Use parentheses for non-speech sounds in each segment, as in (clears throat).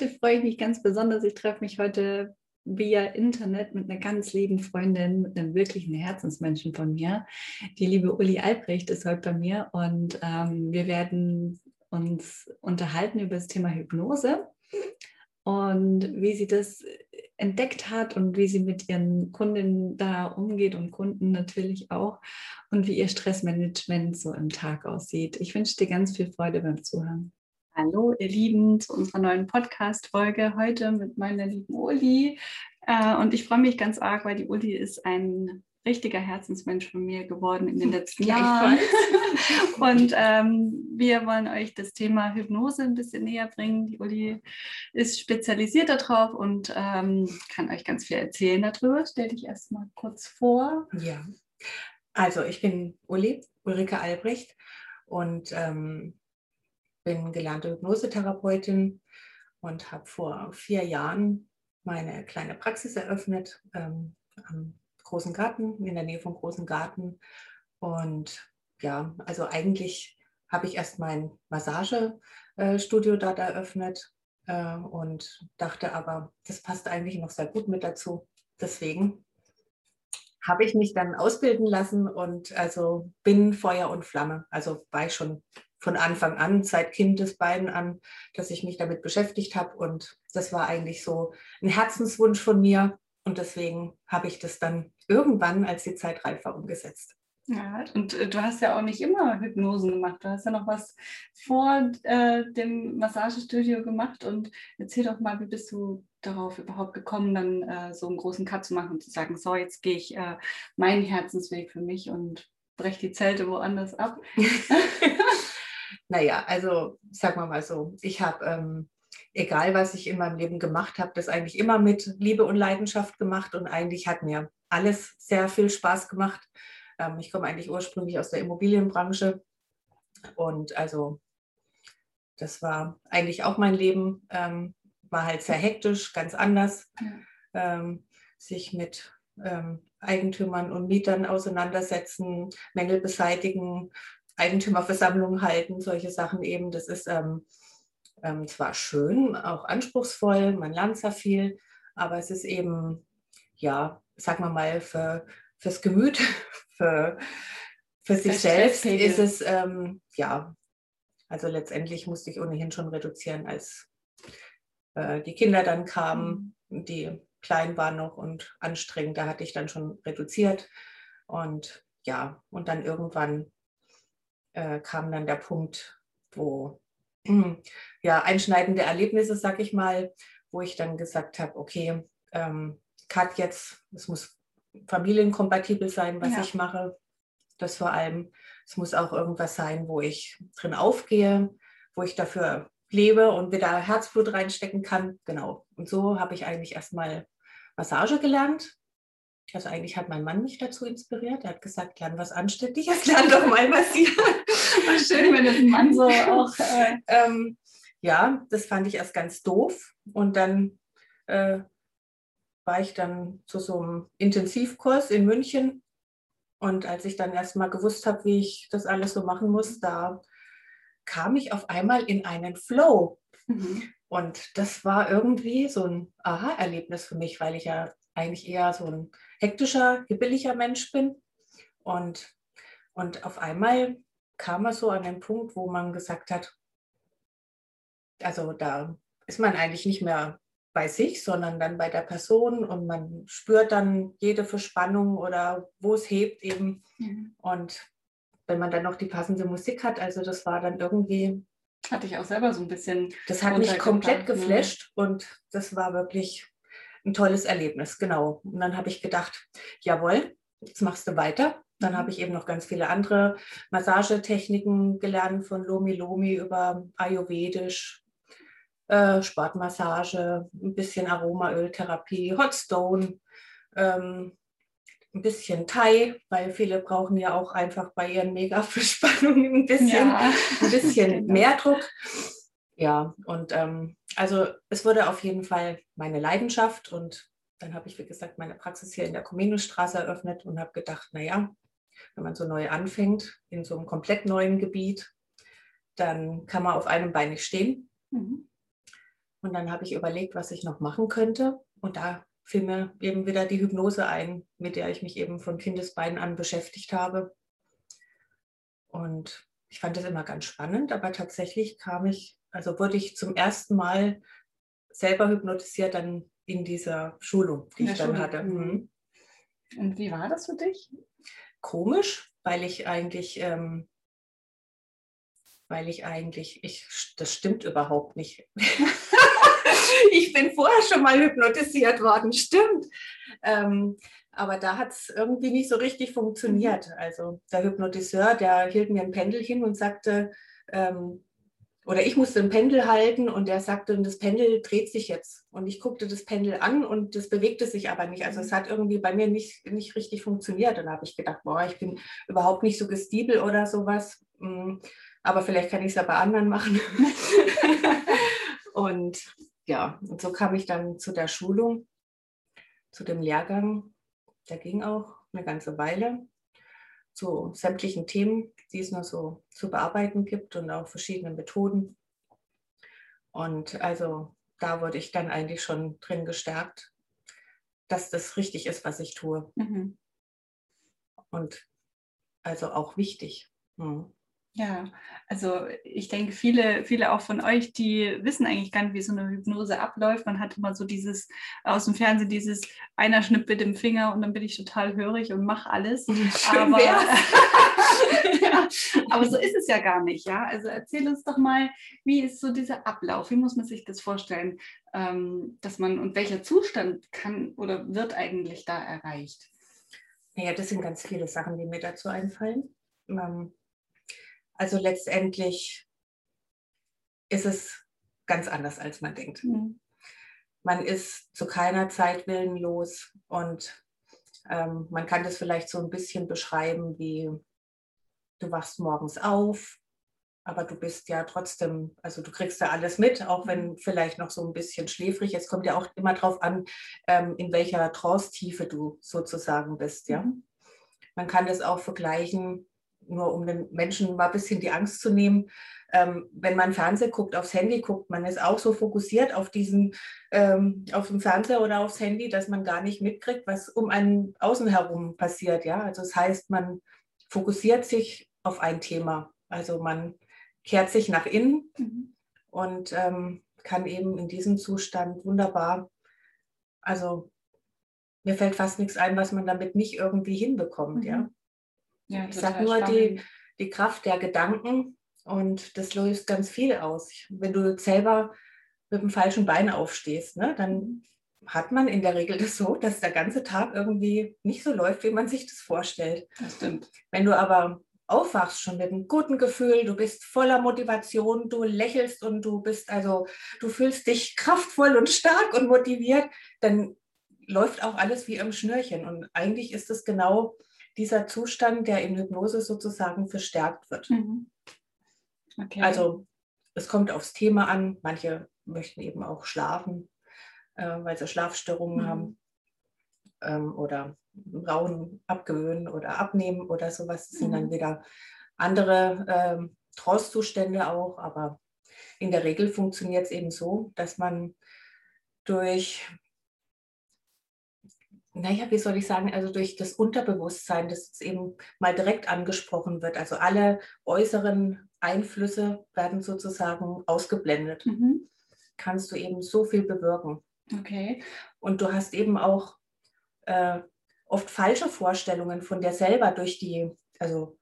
heute freue ich mich ganz besonders. Ich treffe mich heute via Internet mit einer ganz lieben Freundin, mit einem wirklichen Herzensmenschen von mir. Die liebe Uli Albrecht ist heute bei mir und ähm, wir werden uns unterhalten über das Thema Hypnose und wie sie das entdeckt hat und wie sie mit ihren Kundinnen da umgeht und Kunden natürlich auch und wie ihr Stressmanagement so im Tag aussieht. Ich wünsche dir ganz viel Freude beim Zuhören. Hallo, ihr Lieben, zu unserer neuen Podcast-Folge heute mit meiner lieben Uli. Äh, und ich freue mich ganz arg, weil die Uli ist ein richtiger Herzensmensch von mir geworden in den letzten Jahren. (laughs) und ähm, wir wollen euch das Thema Hypnose ein bisschen näher bringen. Die Uli ist spezialisiert darauf und ähm, kann euch ganz viel erzählen darüber. Stell dich erstmal kurz vor. Ja, also ich bin Uli, Ulrike Albrecht und ähm, bin gelernte Hypnosetherapeutin und habe vor vier Jahren meine kleine Praxis eröffnet ähm, am Großen Garten, in der Nähe vom Großen Garten. Und ja, also eigentlich habe ich erst mein Massagestudio dort eröffnet äh, und dachte aber, das passt eigentlich noch sehr gut mit dazu. Deswegen habe ich mich dann ausbilden lassen und also bin Feuer und Flamme. Also war ich schon von Anfang an, seit Kindesbeinen an, dass ich mich damit beschäftigt habe. Und das war eigentlich so ein Herzenswunsch von mir. Und deswegen habe ich das dann irgendwann, als die Zeit reif war, umgesetzt. Ja, und äh, du hast ja auch nicht immer Hypnosen gemacht. Du hast ja noch was vor äh, dem Massagestudio gemacht. Und erzähl doch mal, wie bist du darauf überhaupt gekommen, dann äh, so einen großen Cut zu machen und zu sagen, so, jetzt gehe ich äh, meinen Herzensweg für mich und breche die Zelte woanders ab? (laughs) (laughs) naja, also sagen wir mal so, ich habe, ähm, egal was ich in meinem Leben gemacht habe, das eigentlich immer mit Liebe und Leidenschaft gemacht und eigentlich hat mir alles sehr viel Spaß gemacht. Ähm, ich komme eigentlich ursprünglich aus der Immobilienbranche und also das war eigentlich auch mein Leben, ähm, war halt sehr hektisch, ganz anders, ähm, sich mit ähm, Eigentümern und Mietern auseinandersetzen, Mängel beseitigen, Eigentümerversammlungen halten, solche Sachen eben. Das ist ähm, ähm, zwar schön, auch anspruchsvoll, man lernt sehr viel, aber es ist eben, ja, sagen wir mal, für, fürs Gemüt, (laughs) für, für sich selbst ist es, ähm, ja, also letztendlich musste ich ohnehin schon reduzieren, als äh, die Kinder dann kamen, mhm. die klein waren noch und anstrengend, da hatte ich dann schon reduziert. Und ja, und dann irgendwann äh, kam dann der Punkt, wo (clears throat) ja, einschneidende Erlebnisse, sag ich mal, wo ich dann gesagt habe, okay, ähm, Cut jetzt, es muss familienkompatibel sein, was ja. ich mache. Das vor allem, es muss auch irgendwas sein, wo ich drin aufgehe, wo ich dafür lebe und wieder Herzblut reinstecken kann. Genau. Und so habe ich eigentlich erstmal Massage gelernt also eigentlich hat mein Mann mich dazu inspiriert. Er hat gesagt, lern was Anständiges, (laughs) lern doch mal massieren. War schön, wenn das ein Mann (laughs) so auch. Äh, ähm, ja, das fand ich erst ganz doof. Und dann äh, war ich dann zu so einem Intensivkurs in München. Und als ich dann erst mal gewusst habe, wie ich das alles so machen muss, da kam ich auf einmal in einen Flow. Mhm. Und das war irgendwie so ein Aha-Erlebnis für mich, weil ich ja eigentlich eher so ein hektischer, hibbeliger Mensch bin. Und, und auf einmal kam er so an den Punkt, wo man gesagt hat, also da ist man eigentlich nicht mehr bei sich, sondern dann bei der Person und man spürt dann jede Verspannung oder wo es hebt eben. Mhm. Und wenn man dann noch die passende Musik hat, also das war dann irgendwie. Hatte ich auch selber so ein bisschen. Das hat mich komplett ne? geflasht und das war wirklich ein tolles Erlebnis, genau. Und dann habe ich gedacht, jawohl, jetzt machst du weiter. Dann habe mhm. ich eben noch ganz viele andere Massagetechniken gelernt, von Lomi Lomi über Ayurvedisch, äh, Sportmassage, ein bisschen Aromaöltherapie, Hotstone, ähm, ein bisschen Thai, weil viele brauchen ja auch einfach bei ihren Mega-Verspannungen ein bisschen, ja. ein bisschen (laughs) genau. mehr Druck. Ja, und ähm, also es wurde auf jeden Fall meine Leidenschaft und dann habe ich, wie gesagt, meine Praxis hier in der Kommunusstraße eröffnet und habe gedacht, naja, wenn man so neu anfängt, in so einem komplett neuen Gebiet, dann kann man auf einem Bein nicht stehen. Mhm. Und dann habe ich überlegt, was ich noch machen könnte. Und da fiel mir eben wieder die Hypnose ein, mit der ich mich eben von Kindesbeinen an beschäftigt habe. Und ich fand das immer ganz spannend, aber tatsächlich kam ich, also wurde ich zum ersten Mal selber hypnotisiert dann in dieser Schulung, die ich dann Schule. hatte. Mhm. mhm. Und wie war das für dich? Komisch, weil ich eigentlich, ähm, weil ich eigentlich, ich, das stimmt überhaupt nicht. (laughs) ich bin vorher schon mal hypnotisiert worden, stimmt. Ähm, aber da hat es irgendwie nicht so richtig funktioniert. Mhm. Also der Hypnotiseur, der hielt mir ein Pendel hin und sagte, ähm, oder ich musste ein Pendel halten und der sagte, das Pendel dreht sich jetzt. Und ich guckte das Pendel an und das bewegte sich aber nicht. Also es hat irgendwie bei mir nicht, nicht richtig funktioniert. Und da habe ich gedacht, boah, ich bin überhaupt nicht so gestiebel oder sowas. Hm, aber vielleicht kann ich es ja bei anderen machen. (laughs) und ja, und so kam ich dann zu der Schulung, zu dem Lehrgang. Der ging auch eine ganze Weile zu sämtlichen Themen, die es noch so zu bearbeiten gibt und auch verschiedene Methoden. Und also da wurde ich dann eigentlich schon drin gestärkt, dass das richtig ist, was ich tue. Mhm. Und also auch wichtig. Mhm. Ja, also ich denke, viele, viele auch von euch, die wissen eigentlich gar nicht, wie so eine Hypnose abläuft. Man hat immer so dieses aus dem Fernsehen, dieses einer schnippt mit dem Finger und dann bin ich total hörig und mache alles. (laughs) Aber, (laughs) ja, aber so ist es ja gar nicht, ja. Also erzähl uns doch mal, wie ist so dieser Ablauf? Wie muss man sich das vorstellen, ähm, dass man und welcher Zustand kann oder wird eigentlich da erreicht? Naja, das sind ganz viele Sachen, die mir dazu einfallen. Ähm, also letztendlich ist es ganz anders, als man denkt. Mhm. Man ist zu keiner Zeit willenlos und ähm, man kann das vielleicht so ein bisschen beschreiben wie, du wachst morgens auf, aber du bist ja trotzdem, also du kriegst ja alles mit, auch wenn mhm. vielleicht noch so ein bisschen schläfrig. Es kommt ja auch immer darauf an, ähm, in welcher Trance-Tiefe du sozusagen bist. Ja? Mhm. Man kann das auch vergleichen nur um den Menschen mal ein bisschen die Angst zu nehmen. Ähm, wenn man Fernsehen guckt, aufs Handy guckt, man ist auch so fokussiert auf diesen, ähm, auf dem Fernseher oder aufs Handy, dass man gar nicht mitkriegt, was um einen außen herum passiert. Ja, also das heißt, man fokussiert sich auf ein Thema. Also man kehrt sich nach innen mhm. und ähm, kann eben in diesem Zustand wunderbar, also mir fällt fast nichts ein, was man damit nicht irgendwie hinbekommt, mhm. ja. Ja, ich sage nur die, die Kraft der Gedanken und das löst ganz viel aus. Wenn du selber mit dem falschen Bein aufstehst, ne, dann hat man in der Regel das so, dass der ganze Tag irgendwie nicht so läuft, wie man sich das vorstellt. Das stimmt. Wenn du aber aufwachst schon mit einem guten Gefühl, du bist voller Motivation, du lächelst und du bist also, du fühlst dich kraftvoll und stark und motiviert, dann läuft auch alles wie im Schnürchen. Und eigentlich ist es genau dieser Zustand, der in Hypnose sozusagen verstärkt wird. Mhm. Okay. Also es kommt aufs Thema an. Manche möchten eben auch schlafen, äh, weil sie Schlafstörungen mhm. haben ähm, oder Rauen abgewöhnen oder abnehmen oder sowas. Das sind mhm. dann wieder andere ähm, Trance-Zustände auch, aber in der Regel funktioniert es eben so, dass man durch naja, wie soll ich sagen, also durch das Unterbewusstsein, dass es eben mal direkt angesprochen wird. Also alle äußeren Einflüsse werden sozusagen ausgeblendet. Mhm. Kannst du eben so viel bewirken. Okay. Und du hast eben auch äh, oft falsche Vorstellungen von dir selber durch die, also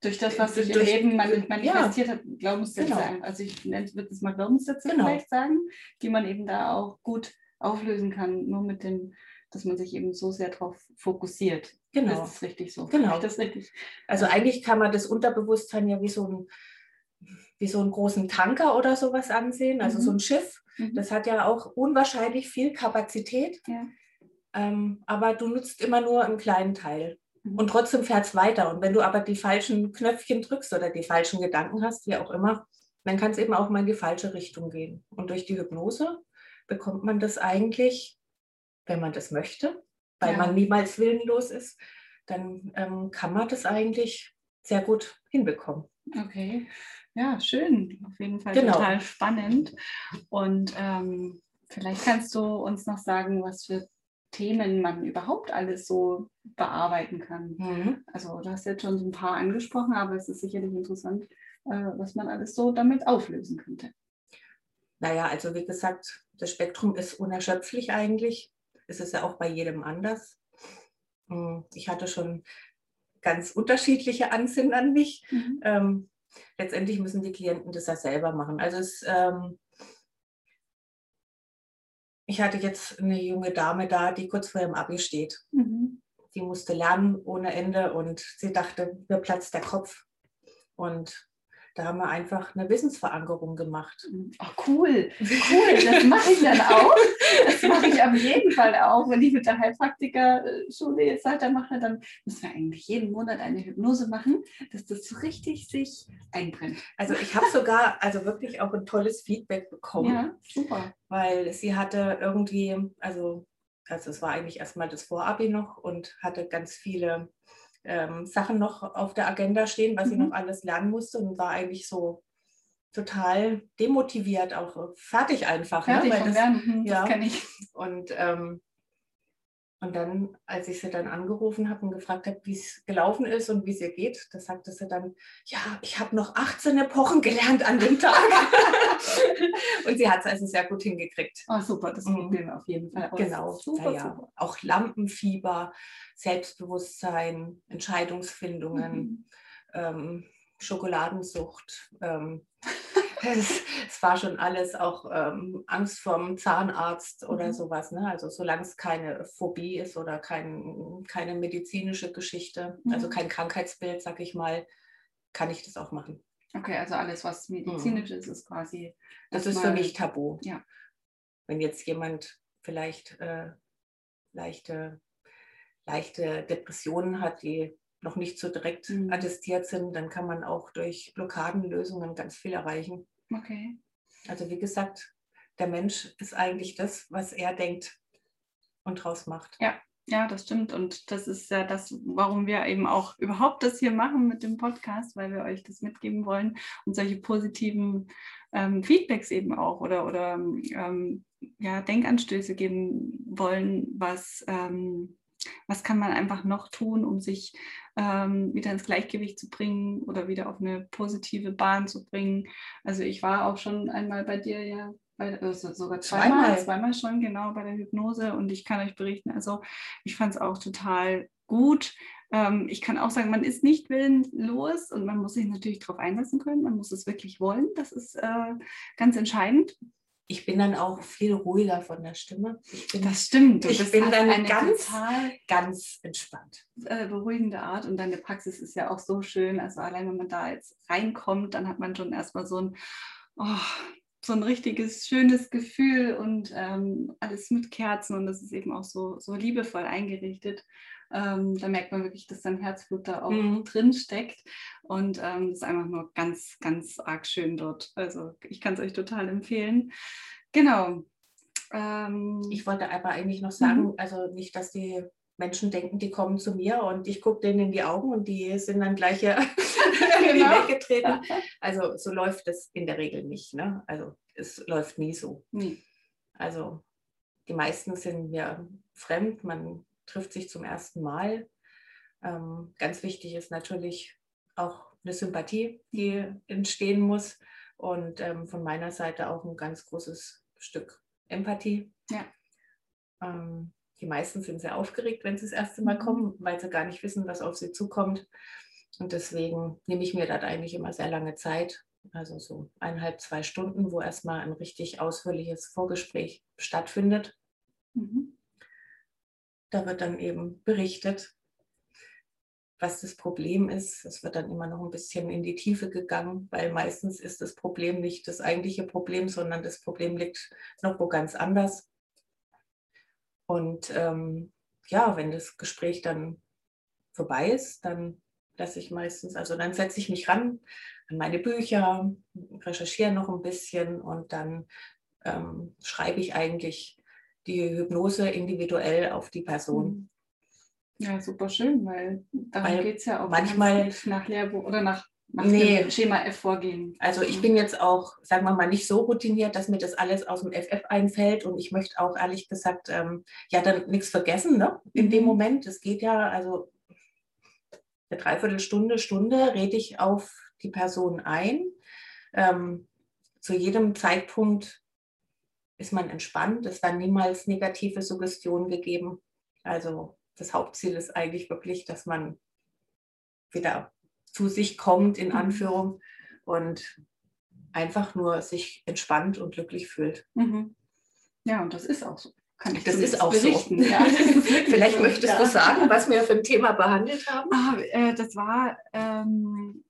durch das, was sich im Leben manifestiert ja. hat, Glaubenssätze. Genau. Also ich würde es mal Glaubenssätze genau. vielleicht sagen, die man eben da auch gut auflösen kann, nur mit dem dass man sich eben so sehr darauf fokussiert. Genau. Das ist richtig so. Genau. Das richtig. Also eigentlich kann man das Unterbewusstsein ja wie so ein wie so einen großen Tanker oder sowas ansehen, also mhm. so ein Schiff. Mhm. Das hat ja auch unwahrscheinlich viel Kapazität, ja. ähm, aber du nutzt immer nur einen kleinen Teil. Mhm. Und trotzdem fährt es weiter. Und wenn du aber die falschen Knöpfchen drückst oder die falschen Gedanken hast, wie auch immer, dann kann es eben auch mal in die falsche Richtung gehen. Und durch die Hypnose bekommt man das eigentlich wenn man das möchte, weil ja. man niemals willenlos ist, dann ähm, kann man das eigentlich sehr gut hinbekommen. Okay. ja, schön. Auf jeden Fall genau. total spannend. Und ähm, vielleicht kannst du uns noch sagen, was für Themen man überhaupt alles so bearbeiten kann. Mhm. Also du hast jetzt schon so ein paar angesprochen, aber es ist sicherlich interessant, äh, was man alles so damit auflösen könnte. Naja, also wie gesagt, das Spektrum ist unerschöpflich eigentlich. Es ist ja auch bei jedem anders. Hm, ich hatte schon ganz unterschiedliche Ansinnen an mich. Mhm. Ähm, letztendlich müssen die Klienten das ja selber machen. Also es, ähm, ich hatte jetzt eine junge Dame da, die kurz vor ihrem Abi steht. Mhm. Die musste lernen ohne Ende und sie dachte, mir platzt der Kopf. Und da haben wir einfach eine Wissensverankerung gemacht. Ach cool, cool, das (laughs) mache ich dann auch. Das mache ich auf jeden Fall auch. Wenn ich mit der Heilpraktiker-Schule jetzt weitermache, dann müssen wir eigentlich jeden Monat eine Hypnose machen, dass das so richtig sich einbrennt. Also ich habe sogar also wirklich auch ein tolles Feedback bekommen. Ja, super. Weil sie hatte irgendwie, also, also es war eigentlich erstmal das Vorabi noch und hatte ganz viele ähm, Sachen noch auf der Agenda stehen, was mhm. ich noch alles lernen musste und war eigentlich so total demotiviert, auch fertig einfach. Ne? Fertig ne? das, Lernen, mhm, ja. kenne ich. Und, ähm, und dann, als ich sie dann angerufen habe und gefragt habe, wie es gelaufen ist und wie es ihr geht, da sagte sie dann, ja, ich habe noch 18 Epochen gelernt an dem Tag. (laughs) und sie hat es also sehr gut hingekriegt. Oh, super, das mhm. probieren wir auf jeden Fall aus. Genau, super, ja, super. auch Lampenfieber, Selbstbewusstsein, Entscheidungsfindungen, mhm. ähm, Schokoladensucht. Ähm, es, es, war schon alles auch ähm, Angst vorm Zahnarzt oder mhm. sowas. Ne? Also solange es keine Phobie ist oder kein, keine medizinische Geschichte, also mhm. also kein Krankheitsbild, sag ich mal, kann ich das auch machen. Okay, also alles, was medizinisch mhm. ist, ist quasi. Das ist für mich tabu. Ja. Wenn jetzt jemand vielleicht äh, leichte leichte Depressionen hat, die noch nicht so direkt mhm. attestiert sind, dann kann man auch durch Blockadenlösungen ganz viel erreichen. Okay. Also wie gesagt, der Mensch ist eigentlich das, was er denkt und draus macht. Ja, ja, das stimmt. Und das ist ja das, warum wir eben auch überhaupt das hier machen mit dem Podcast, weil wir euch das mitgeben wollen und solche positiven ähm, Feedbacks eben auch oder, oder ähm, ja, Denkanstöße geben wollen, was ähm, was kann man einfach noch tun, um sich ähm, wieder ins Gleichgewicht zu bringen oder wieder auf eine positive Bahn zu bringen. Also ich war auch schon einmal bei dir ja bei, also sogar zweimal, zweimal, zweimal schon genau bei der Hypnose und ich kann euch berichten, also ich fand es auch total gut. Ähm, ich kann auch sagen, man ist nicht willenlos und man muss sich natürlich darauf einlassen können, man muss es wirklich wollen. Das ist äh, ganz entscheidend ich bin dann auch viel ruhiger von der Stimme. Bin, das stimmt. ich bin dann ganz, ganz entspannt. Äh, beruhigende Art und deine Praxis ist ja auch so schön. Also allein wenn man da jetzt reinkommt, dann hat man schon erstmal so ein, oh, so ein richtiges schönes Gefühl und ähm, alles mit Kerzen und das ist eben auch so, so liebevoll eingerichtet. Ähm, da merkt man wirklich, dass dein Herzblut da auch mhm. drin steckt. Und ähm, das ist einfach nur ganz, ganz arg schön dort. Also ich kann es euch total empfehlen. Genau. Ähm, ich wollte aber eigentlich noch sagen, mhm. also nicht, dass die Menschen denken, die kommen zu mir und ich gucke denen in die Augen und die sind dann gleich ja (laughs) genau. weggetreten. Also so läuft es in der Regel nicht. Ne? Also es läuft nie so. Mhm. Also die meisten sind mir fremd. Man trifft sich zum ersten Mal. Ähm, ganz wichtig ist natürlich auch eine Sympathie, die entstehen muss. Und ähm, von meiner Seite auch ein ganz großes Stück Empathie. Ja. Ähm, die meisten sind sehr aufgeregt, wenn sie das erste Mal mhm. kommen, weil sie gar nicht wissen, was auf sie zukommt. Und deswegen nehme ich mir da eigentlich immer sehr lange Zeit, also so eineinhalb, zwei Stunden, wo erstmal ein richtig ausführliches Vorgespräch stattfindet. Mhm. Da wird dann eben berichtet, was das Problem ist. Es wird dann immer noch ein bisschen in die Tiefe gegangen, weil meistens ist das Problem nicht das eigentliche Problem, sondern das Problem liegt noch wo ganz anders. Und ähm, ja, wenn das Gespräch dann vorbei ist, dann lasse ich meistens, also dann setze ich mich ran an meine Bücher, recherchiere noch ein bisschen und dann ähm, schreibe ich eigentlich die Hypnose individuell auf die Person. Mhm. Ja, super schön, weil darum geht es ja auch manchmal nach Lehrbuch oder nach nach Nee. dem Schema F vorgehen. Also ich bin jetzt auch, sagen wir mal, nicht so routiniert, dass mir das alles aus dem FF einfällt und ich möchte auch ehrlich gesagt, ähm, ja, dann nichts vergessen, ne? In dem Mhm. Moment. Es geht ja, also eine Dreiviertelstunde, Stunde rede ich auf die Person ein. Ähm, zu jedem Zeitpunkt ist man entspannt. Es werden niemals negative Suggestionen gegeben. Also das Hauptziel ist eigentlich wirklich, dass man wieder zu sich kommt, in Mhm. Anführung, und einfach nur sich entspannt und glücklich fühlt. Mhm. Ja, und das ist auch so. Kann ich Das ist auch berichten. (laughs) so. Ja, Vielleicht möchtest ja. du sagen, was wir für ein Thema behandelt haben? Ah, äh, das war ähm,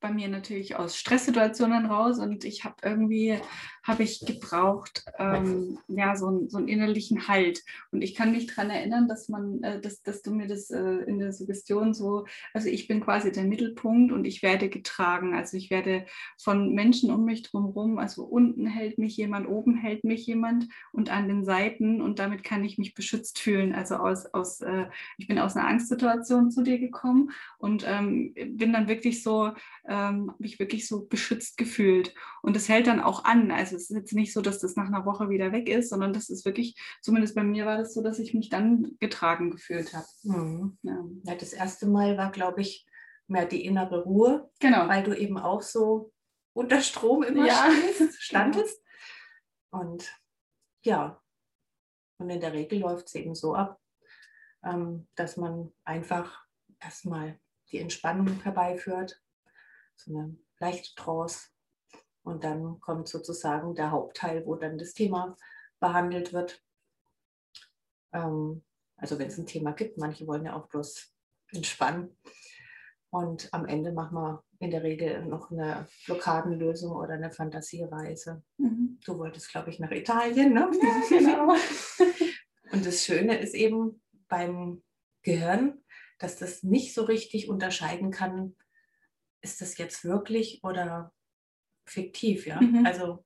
bei mir natürlich aus Stresssituationen raus und ich habe irgendwie, habe ich gebraucht, ähm, ja, so, so einen innerlichen Halt. Und ich kann mich daran erinnern, dass man, äh, dass, dass du mir das äh, in der Suggestion so, also ich bin quasi der Mittelpunkt und ich werde getragen. Also ich werde von Menschen um mich drumherum, also unten hält mich jemand, oben hält mich jemand und an den Seiten und damit kann ich mich beschützt fühlen. Also aus, aus äh, ich bin aus einer Angstsituation zu dir gekommen und ähm, bin dann wirklich so, ähm, habe ich wirklich so beschützt gefühlt. Und das hält dann auch an. Also es ist jetzt nicht so, dass das nach einer Woche wieder weg ist, sondern das ist wirklich, zumindest bei mir war das so, dass ich mich dann getragen gefühlt habe. Mhm. Ja. Ja, das erste Mal war, glaube ich, mehr die innere Ruhe, Genau. weil du eben auch so unter Strom immer Ja. stehst, (laughs) standest. Und ja, und in der Regel läuft es eben so ab, ähm, dass man einfach erstmal die Entspannung herbeiführt, so eine leichte Trance. Und dann kommt sozusagen der Hauptteil, wo dann das Thema behandelt wird. Ähm, also wenn es ein Thema gibt, manche wollen ja auch bloß entspannen. Und am Ende machen wir in der Regel noch eine Blockadenlösung oder eine Fantasiereise. Mhm. Du wolltest, glaube ich, nach Italien, ne? Ja, genau. (laughs) Und das Schöne ist eben beim Gehirn, dass das nicht so richtig unterscheiden kann, ist das jetzt wirklich oder fiktiv, ja? Mhm. Also,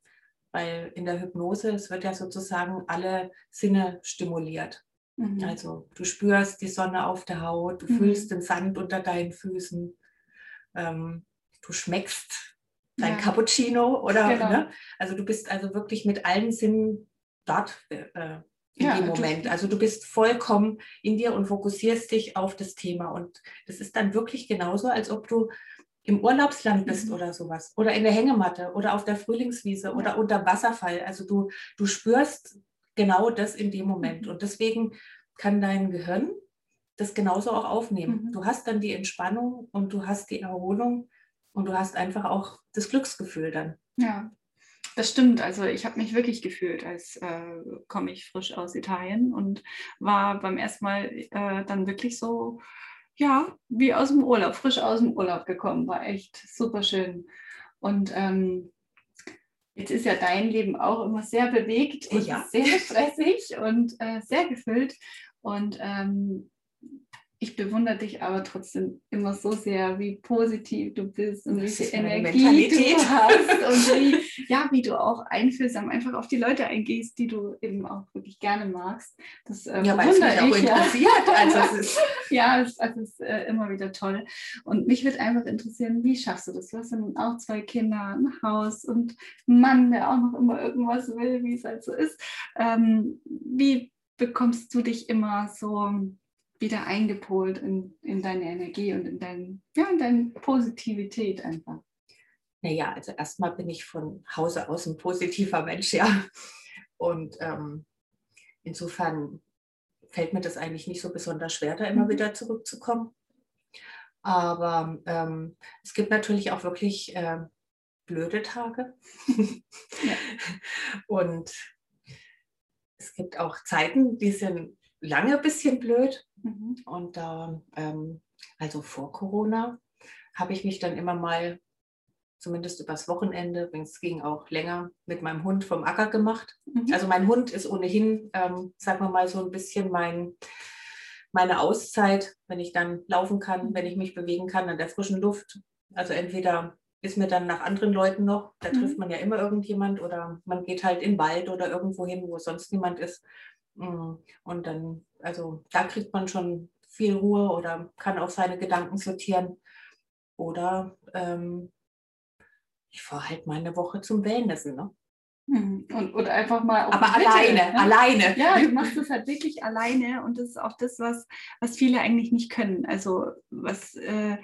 weil in der Hypnose, es wird ja sozusagen alle Sinne stimuliert. Mhm. Also du spürst die Sonne auf der Haut, du Mhm. fühlst den Sand unter deinen Füßen, ähm, du schmeckst dein Ja. Cappuccino oder Genau. ne? also du bist also wirklich mit allen Sinnen dort äh, in Ja, dem du- Moment. Also du bist vollkommen in dir und fokussierst dich auf das Thema und das ist dann wirklich genauso, als ob du im Urlaubsland bist Mhm. oder sowas oder in der Hängematte oder auf der Frühlingswiese Ja. oder unter Wasserfall. Also du, du spürst genau das in dem Moment. Mhm. Und deswegen kann dein Gehirn das genauso auch aufnehmen. Mhm. Du hast dann die Entspannung und du hast die Erholung und du hast einfach auch das Glücksgefühl dann. Ja, das stimmt. Also ich habe mich wirklich gefühlt, als äh, komme ich frisch aus Italien und war beim ersten Mal äh, dann wirklich so, ja, wie aus dem Urlaub, frisch aus dem Urlaub gekommen. War echt super schön. Und ähm, jetzt ist ja dein Leben auch immer sehr bewegt und Ja. sehr stressig und äh, sehr gefüllt. Und ähm, ich bewundere dich aber trotzdem immer so sehr, wie positiv du bist und wie Das viel ist meine Energie Mentalität. du hast (laughs) und wie, ja, wie du auch einfühlsam einfach auf die Leute eingehst, die du eben auch wirklich gerne magst. Das äh, Ja, weil es mich bewundere auch ich, ja. interessiert. Also es ist, (laughs) Ja, es, es ist äh, immer wieder toll. Und mich würde einfach interessieren, wie schaffst du das? Du hast ja nun auch zwei Kinder, ein Haus und einen Mann, der auch noch immer irgendwas will, wie es halt so ist. Ähm, wie bekommst du dich immer so wieder eingepolt in, in deine Energie und in, dein, ja, in deine Positivität einfach? naja, also erstmal bin ich von Hause aus ein positiver Mensch, ja. Und ähm, insofern fällt mir das eigentlich nicht so besonders schwer, da immer Mhm. wieder zurückzukommen. Aber ähm, es gibt natürlich auch wirklich äh, blöde Tage. (laughs) Ja. Und es gibt auch Zeiten, die sind lange ein bisschen blöd. Mhm. Und da, ähm, also vor Corona, habe ich mich dann immer mal, zumindest übers Wochenende, wenn es ging auch länger, mit meinem Hund vom Acker gemacht. Mhm. Also mein Hund ist ohnehin, ähm, sagen wir mal, so ein bisschen mein, meine Auszeit, wenn ich dann laufen kann, wenn ich mich bewegen kann an der frischen Luft. Also entweder ist mir dann nach anderen Leuten noch, da Mhm. trifft man ja immer irgendjemand oder man geht halt in den Wald oder irgendwo hin, wo sonst niemand ist. Mm, Und dann, also da kriegt man schon viel Ruhe oder kann auch seine Gedanken sortieren. oder ähm, ich fahre halt mal eine Woche zum Wellnessen. Ne? Mhm. Und, und einfach mal Aber alleine, ne? alleine. Ja, du machst das halt wirklich alleine und das ist auch das, was, was viele eigentlich nicht können. Also was äh,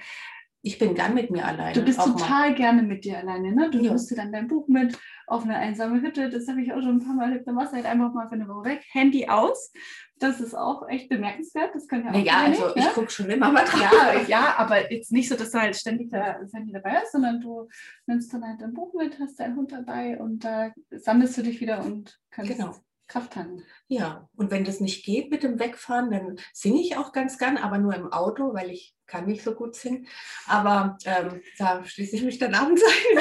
ich bin gern mit mir alleine. Du bist total mal. gerne mit dir alleine, ne? Du ja. nimmst dir dann dein Buch mit auf eine einsame Hütte. Das habe ich auch schon ein paar Mal erlebt. Dann machst du halt einfach mal für eine Woche weg. Handy aus. Das ist auch echt bemerkenswert. Das kann ja auch. Ja, also ich ne? gucke schon immer mal drauf. Ja, (laughs) ja, aber jetzt nicht so, dass du halt ständig das Handy dabei hast, sondern du nimmst dann halt dein Buch mit, hast deinen Hund dabei und da sammelst du dich wieder und kannst genau. Kraft tanken. Ja, und wenn das nicht geht mit dem Wegfahren, dann singe ich auch ganz gern, aber nur im Auto, weil ich kann nicht so gut singen. Aber ähm, da schließe ich mich dann abends ein.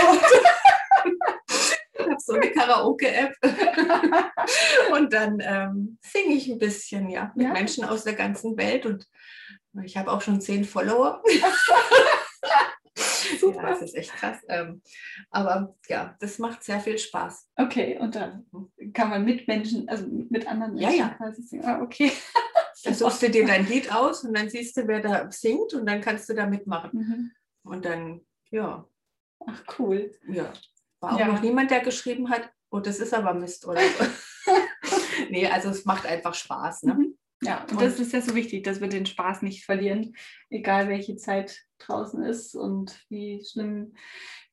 ich habe so eine Karaoke-App. und dann ähm, singe ich ein bisschen, ja, mit ja. Menschen aus der ganzen Welt. Und ich habe auch schon zehn Follower. (laughs) (laughs) Super. Ja, das ist echt krass. Ähm, aber ja, das macht sehr viel Spaß. Okay, und dann kann man mit Menschen, also mit anderen Menschen ja, ja. quasi singen. Ah, okay. (laughs) Dann suchst du dir dein Lied aus und dann siehst du, wer da singt und dann kannst du da mitmachen. Mhm. Und dann, ja. Ach, cool. Ja. War auch ja. noch niemand, der geschrieben hat, oh, das ist aber Mist oder so. (laughs) nee, also es macht einfach Spaß. Ne? Mhm. Ja, und, und das ist ja so wichtig, dass wir den Spaß nicht verlieren, egal welche Zeit draußen ist und wie schlimm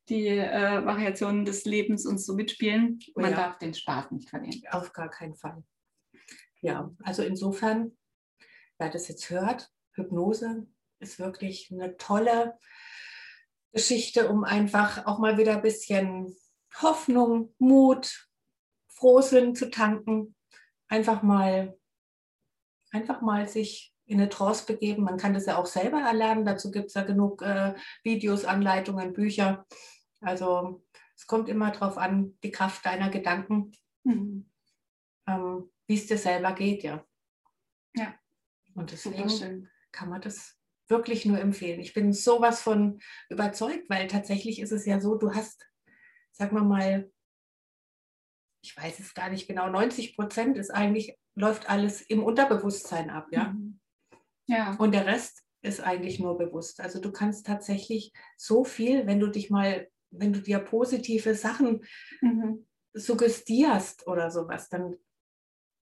die äh, Variationen des Lebens uns so mitspielen. Man ja. darf den Spaß nicht verlieren. Auf gar keinen Fall. Ja, also insofern, wer das jetzt hört, Hypnose ist wirklich eine tolle Geschichte, um einfach auch mal wieder ein bisschen Hoffnung, Mut, Frohsinn zu tanken. Einfach mal einfach mal sich in eine Trance begeben. Man kann das ja auch selber erlernen. Dazu gibt es ja genug äh, Videos, Anleitungen, Bücher. Also es kommt immer darauf an, die Kraft deiner Gedanken, mhm. ähm, wie es dir selber geht, ja. Ja. Und deswegen kann man das wirklich nur empfehlen. Ich bin sowas von überzeugt, weil tatsächlich ist es ja so, du hast, sagen wir mal, ich weiß es gar nicht genau, 90 Prozent ist eigentlich läuft alles im Unterbewusstsein ab, ja. Mhm. Ja. Und der Rest ist eigentlich nur bewusst. Also du kannst tatsächlich so viel, wenn du dich mal, wenn du dir positive Sachen mhm. suggestierst oder sowas, dann,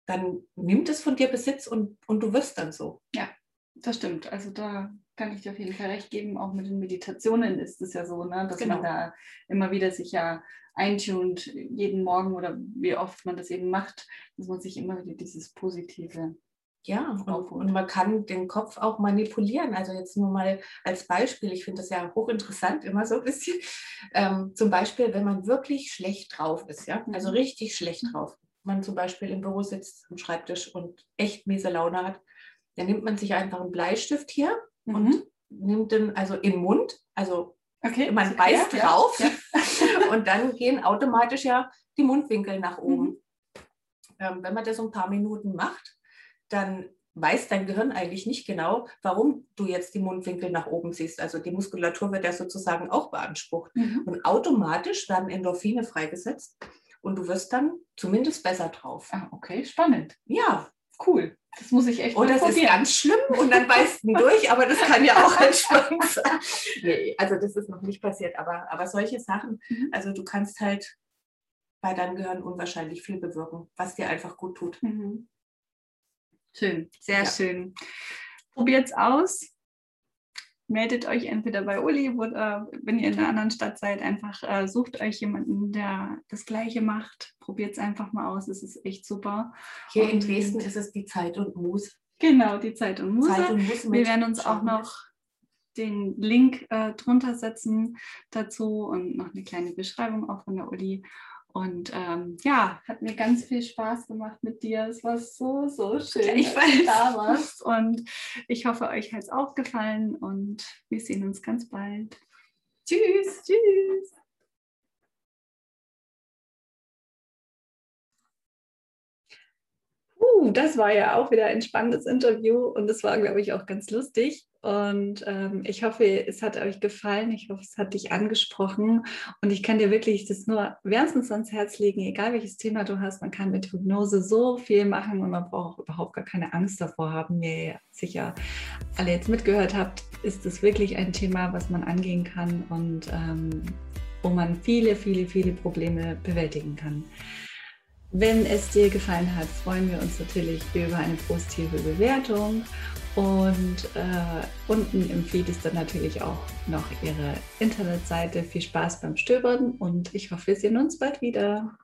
dann nimmt es von dir Besitz und, und du wirst dann so. Ja, das stimmt. Also da kann ich dir auf jeden Fall recht geben. Auch mit den Meditationen ist es ja so, ne, dass genau. man da immer wieder sich ja eintunt, jeden Morgen oder wie oft man das eben macht, dass man sich immer wieder dieses Positive ja, und, und, man kann den Kopf auch manipulieren. Also jetzt nur mal als Beispiel, ich finde das ja hochinteressant, immer so ein bisschen. Ähm, zum Beispiel, wenn man wirklich schlecht drauf ist, ja, also mhm. richtig schlecht drauf. Man zum Beispiel im Büro sitzt am Schreibtisch und echt miese Laune hat, dann nimmt man sich einfach einen Bleistift hier mhm. und nimmt den also im Mund, also okay. man beißt ja, drauf ja. Und dann gehen automatisch ja die Mundwinkel nach oben. Mhm. Ähm, wenn man das ein paar Minuten macht, dann weiß dein Gehirn eigentlich nicht genau, warum du jetzt die Mundwinkel nach oben siehst. Also die Muskulatur wird ja sozusagen auch beansprucht. Mhm. Und automatisch werden Endorphine freigesetzt und du wirst dann zumindest besser drauf. Ah, okay, spannend. Ja, cool. Das muss ich echt Oder oh, das ist ganz schlimm und dann beißt du durch, aber das kann ja auch entspannt sein. (laughs) Nee, also das ist noch nicht passiert, aber, aber solche Sachen, mhm. also du kannst halt bei deinem Gehirn unwahrscheinlich viel bewirken, was dir einfach gut tut. Mhm. Schön, sehr ja. schön. Probiert es aus. Meldet euch entweder bei Uli oder wenn ihr in einer anderen Stadt seid, einfach äh, sucht euch jemanden, der das Gleiche macht. Probiert es einfach mal aus. Es ist echt super. Hier und in Dresden ist es die Zeit und Muse. Genau, die Zeit und Muse. Zeit und Muse Wir werden uns auch noch den Link äh, drunter setzen dazu und noch eine kleine Beschreibung auch von der Uli. Und ähm, ja, hat mir ganz viel Spaß gemacht mit dir. Es war so, so schön, ich dass du da warst. Und ich hoffe, euch hat es auch gefallen und wir sehen uns ganz bald. Tschüss, tschüss. Uh, das war ja auch wieder ein spannendes Interview und es war, glaube ich, auch ganz lustig. Und ähm, ich hoffe, es hat euch gefallen. Ich hoffe, es hat dich angesprochen. Und ich kann dir wirklich das nur wärmstens ans Herz legen, egal welches Thema du hast. Man kann mit Hypnose so viel machen und man braucht auch überhaupt gar keine Angst davor haben. Wie ihr sicher alle jetzt mitgehört habt, ist es wirklich ein Thema, was man angehen kann und ähm, wo man viele, viele, viele Probleme bewältigen kann. Wenn es dir gefallen hat, freuen wir uns natürlich über eine positive Bewertung. Und äh, unten im Feed ist dann natürlich auch noch ihre Internetseite. Viel Spaß beim Stöbern und ich hoffe, wir sehen uns bald wieder.